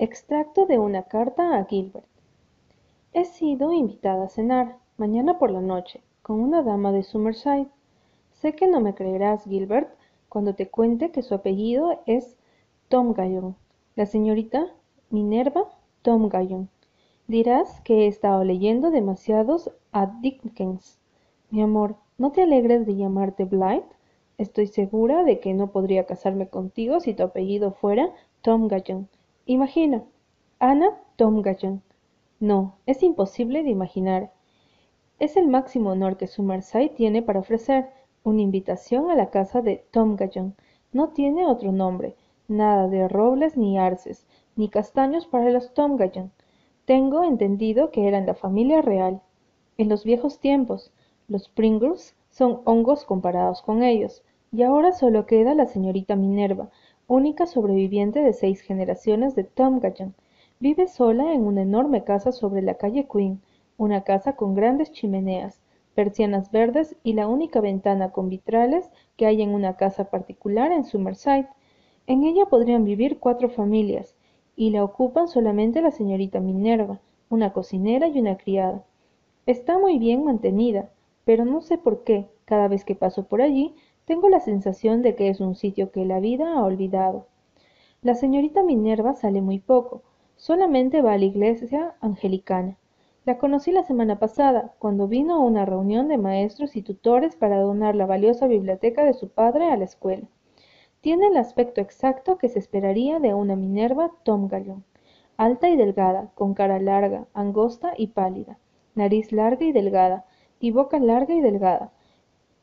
Extracto de una carta a Gilbert. He sido invitada a cenar, mañana por la noche, con una dama de Summerside. Sé que no me creerás, Gilbert, cuando te cuente que su apellido es Tom Gallon. La señorita Minerva Tom Gallon. Dirás que he estado leyendo demasiados a Dickens. Mi amor, ¿no te alegres de llamarte Blythe? Estoy segura de que no podría casarme contigo si tu apellido fuera Tom Gallon. Imagina, Ana Tom Gallon. No, es imposible de imaginar. Es el máximo honor que Summerside tiene para ofrecer, una invitación a la casa de Tom Gallon. No tiene otro nombre, nada de robles ni arces, ni castaños para los Tom Gallon. Tengo entendido que eran la familia real. En los viejos tiempos, los Pringles son hongos comparados con ellos, y ahora solo queda la señorita Minerva, única sobreviviente de seis generaciones de Tom Gallon. Vive sola en una enorme casa sobre la calle Queen, una casa con grandes chimeneas, persianas verdes y la única ventana con vitrales que hay en una casa particular en Summerside. En ella podrían vivir cuatro familias, y la ocupan solamente la señorita Minerva, una cocinera y una criada. Está muy bien mantenida, pero no sé por qué, cada vez que paso por allí, tengo la sensación de que es un sitio que la vida ha olvidado. La señorita Minerva sale muy poco, solamente va a la iglesia angelicana. La conocí la semana pasada, cuando vino a una reunión de maestros y tutores para donar la valiosa biblioteca de su padre a la escuela. Tiene el aspecto exacto que se esperaría de una Minerva Tom Gallon, alta y delgada, con cara larga, angosta y pálida, nariz larga y delgada, y boca larga y delgada,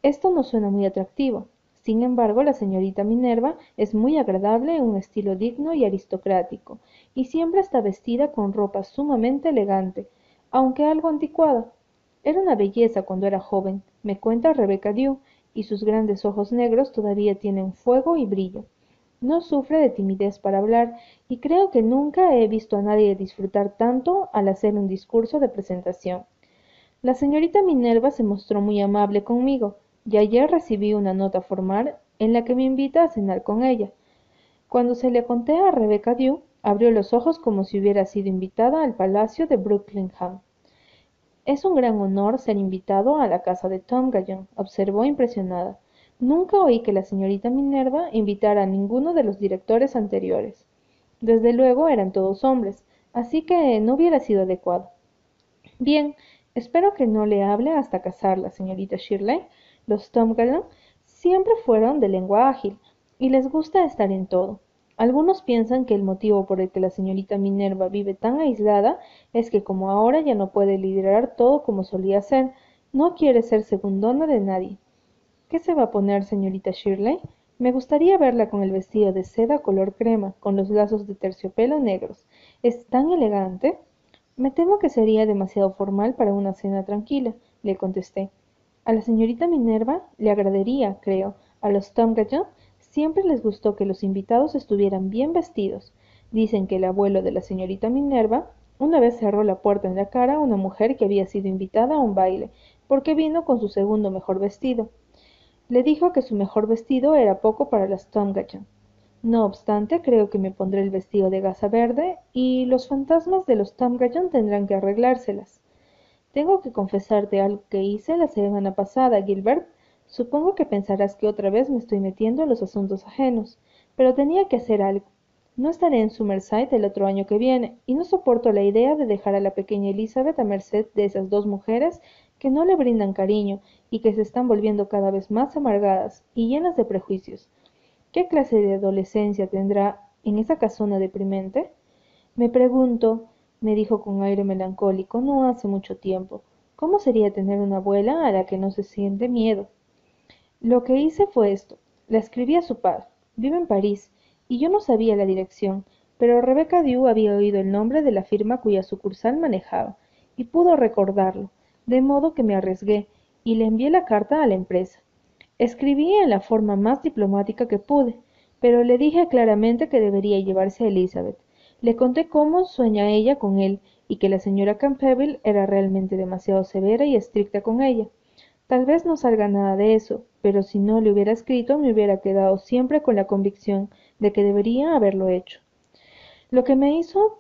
esto no suena muy atractivo. Sin embargo, la señorita Minerva es muy agradable en un estilo digno y aristocrático, y siempre está vestida con ropa sumamente elegante, aunque algo anticuada. Era una belleza cuando era joven, me cuenta Rebecca Dew, y sus grandes ojos negros todavía tienen fuego y brillo. No sufre de timidez para hablar, y creo que nunca he visto a nadie disfrutar tanto al hacer un discurso de presentación. La señorita Minerva se mostró muy amable conmigo, y ayer recibí una nota formal en la que me invita a cenar con ella. Cuando se le conté a Rebecca Dew, abrió los ojos como si hubiera sido invitada al palacio de Brooklingham. Es un gran honor ser invitado a la casa de Tom Gallon, observó impresionada. Nunca oí que la señorita Minerva invitara a ninguno de los directores anteriores. Desde luego eran todos hombres, así que no hubiera sido adecuado. Bien, espero que no le hable hasta casarla, señorita Shirley, los Gallon siempre fueron de lengua ágil, y les gusta estar en todo. Algunos piensan que el motivo por el que la señorita Minerva vive tan aislada es que como ahora ya no puede liderar todo como solía ser, no quiere ser segundona de nadie. ¿Qué se va a poner, señorita Shirley? Me gustaría verla con el vestido de seda color crema, con los lazos de terciopelo negros. ¿Es tan elegante? Me temo que sería demasiado formal para una cena tranquila, le contesté. A la señorita Minerva le agradaría, creo, a los Gallon siempre les gustó que los invitados estuvieran bien vestidos. Dicen que el abuelo de la señorita Minerva una vez cerró la puerta en la cara a una mujer que había sido invitada a un baile, porque vino con su segundo mejor vestido. Le dijo que su mejor vestido era poco para las Gallon. No obstante, creo que me pondré el vestido de gasa verde y los fantasmas de los Gallon tendrán que arreglárselas. Tengo que confesarte algo que hice la semana pasada, Gilbert. Supongo que pensarás que otra vez me estoy metiendo en los asuntos ajenos, pero tenía que hacer algo. No estaré en Summerside el otro año que viene, y no soporto la idea de dejar a la pequeña Elizabeth a merced de esas dos mujeres que no le brindan cariño y que se están volviendo cada vez más amargadas y llenas de prejuicios. ¿Qué clase de adolescencia tendrá en esa casona deprimente? Me pregunto, me dijo con aire melancólico no hace mucho tiempo. ¿Cómo sería tener una abuela a la que no se siente miedo? Lo que hice fue esto. La escribí a su padre. Vive en París, y yo no sabía la dirección, pero Rebecca Dew había oído el nombre de la firma cuya sucursal manejaba, y pudo recordarlo, de modo que me arriesgué, y le envié la carta a la empresa. Escribí en la forma más diplomática que pude, pero le dije claramente que debería llevarse a Elizabeth, le conté cómo sueña ella con él y que la señora Campbell era realmente demasiado severa y estricta con ella. Tal vez no salga nada de eso, pero si no le hubiera escrito me hubiera quedado siempre con la convicción de que debería haberlo hecho. Lo que me hizo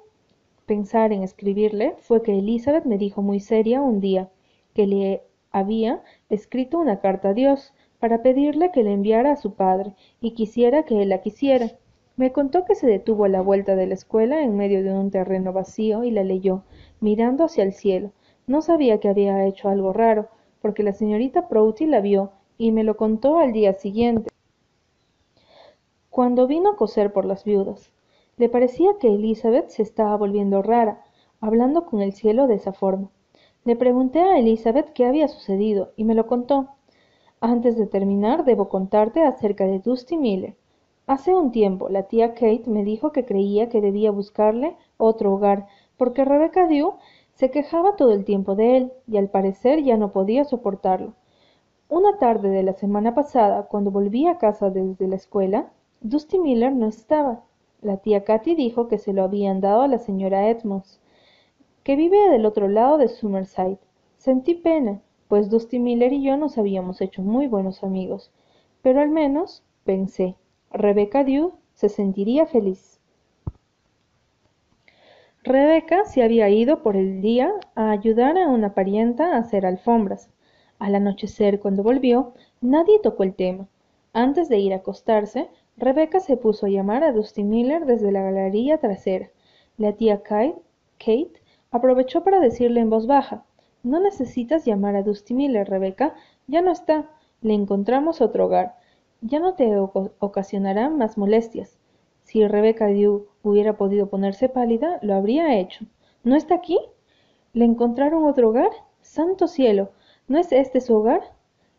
pensar en escribirle fue que Elizabeth me dijo muy seria un día que le había escrito una carta a Dios para pedirle que le enviara a su padre y quisiera que él la quisiera. Me contó que se detuvo a la vuelta de la escuela en medio de un terreno vacío y la leyó, mirando hacia el cielo. No sabía que había hecho algo raro, porque la señorita Prouty la vio y me lo contó al día siguiente, cuando vino a coser por las viudas. Le parecía que Elizabeth se estaba volviendo rara, hablando con el cielo de esa forma. Le pregunté a Elizabeth qué había sucedido y me lo contó. Antes de terminar, debo contarte acerca de Dusty Miller. Hace un tiempo, la tía Kate me dijo que creía que debía buscarle otro hogar, porque Rebecca Dew se quejaba todo el tiempo de él, y al parecer ya no podía soportarlo. Una tarde de la semana pasada, cuando volví a casa desde la escuela, Dusty Miller no estaba. La tía Katy dijo que se lo habían dado a la señora Edmonds que vive del otro lado de Summerside. Sentí pena, pues Dusty Miller y yo nos habíamos hecho muy buenos amigos. Pero al menos, pensé, Rebecca Dew se sentiría feliz. Rebecca se había ido por el día a ayudar a una parienta a hacer alfombras. Al anochecer, cuando volvió, nadie tocó el tema. Antes de ir a acostarse, Rebecca se puso a llamar a Dusty Miller desde la galería trasera. La tía Kate, Kate Aprovechó para decirle en voz baja, No necesitas llamar a Dusty Miller, Rebeca. Ya no está. Le encontramos otro hogar. Ya no te ocasionará más molestias. Si Rebeca Dew hubiera podido ponerse pálida, lo habría hecho. ¿No está aquí? ¿Le encontraron otro hogar? Santo cielo. ¿No es este su hogar?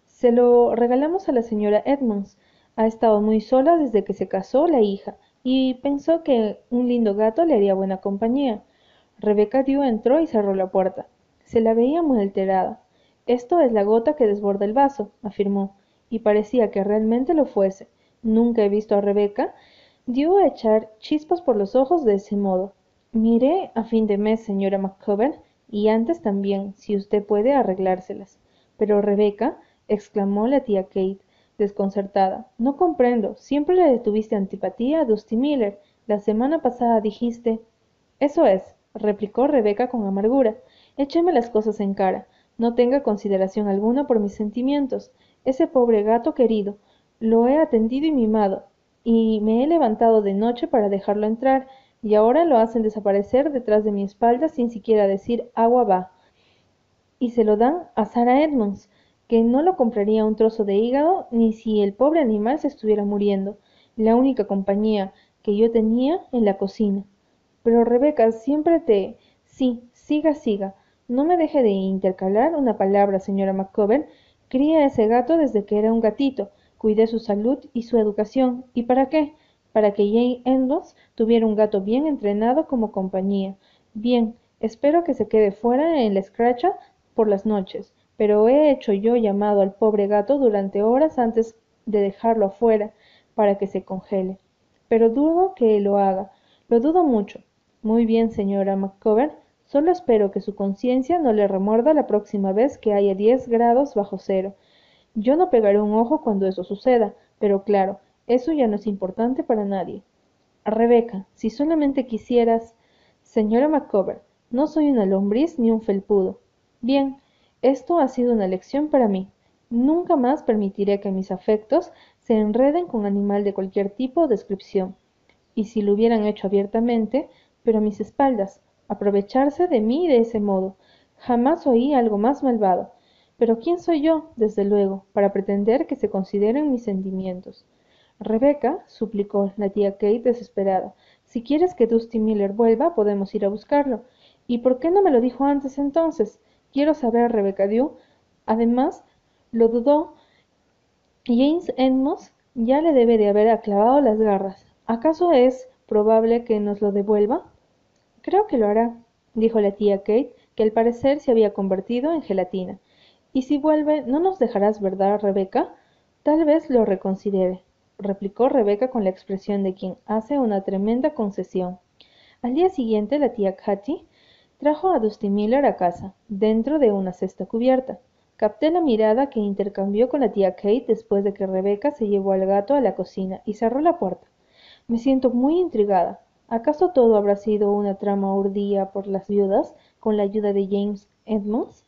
Se lo regalamos a la señora Edmonds. Ha estado muy sola desde que se casó la hija, y pensó que un lindo gato le haría buena compañía. Rebecca Dew entró y cerró la puerta. Se la veía muy alterada. Esto es la gota que desborda el vaso, afirmó, y parecía que realmente lo fuese. Nunca he visto a Rebeca Dio a echar chispas por los ojos de ese modo. Miré a fin de mes, señora McCoven, y antes también, si usted puede arreglárselas. Pero Rebeca, exclamó la tía Kate, desconcertada, no comprendo. Siempre le detuviste antipatía a Dusty Miller. La semana pasada dijiste. Eso es, replicó Rebeca con amargura. Écheme las cosas en cara. No tenga consideración alguna por mis sentimientos. Ese pobre gato querido. Lo he atendido y mimado, y me he levantado de noche para dejarlo entrar, y ahora lo hacen desaparecer detrás de mi espalda sin siquiera decir agua va. Y se lo dan a Sara Edmonds, que no lo compraría un trozo de hígado ni si el pobre animal se estuviera muriendo, la única compañía que yo tenía en la cocina. Pero Rebeca siempre te... Sí, siga, siga. No me deje de intercalar una palabra, señora. Cría ese gato desde que era un gatito. Cuidé su salud y su educación. ¿Y para qué? Para que Jane Endos tuviera un gato bien entrenado como compañía. Bien, espero que se quede fuera en la escracha por las noches. Pero he hecho yo llamado al pobre gato durante horas antes de dejarlo afuera para que se congele. Pero dudo que lo haga. Lo dudo mucho. Muy bien, señora McCover. Solo espero que su conciencia no le remorda la próxima vez que haya diez grados bajo cero. Yo no pegaré un ojo cuando eso suceda, pero claro, eso ya no es importante para nadie. Rebeca, si solamente quisieras. Señora McCover, no soy una lombriz ni un felpudo. Bien, esto ha sido una lección para mí. Nunca más permitiré que mis afectos se enreden con animal de cualquier tipo o descripción. Y si lo hubieran hecho abiertamente, pero a mis espaldas, aprovecharse de mí de ese modo. Jamás oí algo más malvado. Pero ¿quién soy yo, desde luego, para pretender que se consideren mis sentimientos? Rebeca, suplicó la tía Kate desesperada, si quieres que Dusty Miller vuelva, podemos ir a buscarlo. ¿Y por qué no me lo dijo antes entonces? Quiero saber, Rebeca Dew. Además, lo dudó. James Edmonds ya le debe de haber aclavado las garras. ¿Acaso es probable que nos lo devuelva? Creo que lo hará, dijo la tía Kate, que al parecer se había convertido en gelatina. Y si vuelve, ¿no nos dejarás, verdad, Rebeca? Tal vez lo reconsidere, replicó Rebeca con la expresión de quien hace una tremenda concesión. Al día siguiente, la tía Katy trajo a Dusty Miller a casa, dentro de una cesta cubierta. Capté la mirada que intercambió con la tía Kate después de que Rebeca se llevó al gato a la cocina y cerró la puerta. Me siento muy intrigada, ¿Acaso todo habrá sido una trama urdida por las viudas con la ayuda de James Edmonds?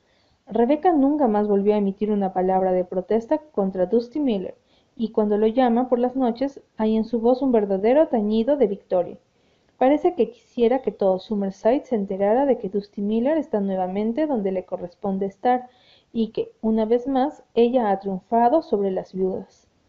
Rebecca nunca más volvió a emitir una palabra de protesta contra Dusty Miller, y cuando lo llama por las noches hay en su voz un verdadero tañido de victoria. Parece que quisiera que todo Summerside se enterara de que Dusty Miller está nuevamente donde le corresponde estar y que, una vez más, ella ha triunfado sobre las viudas.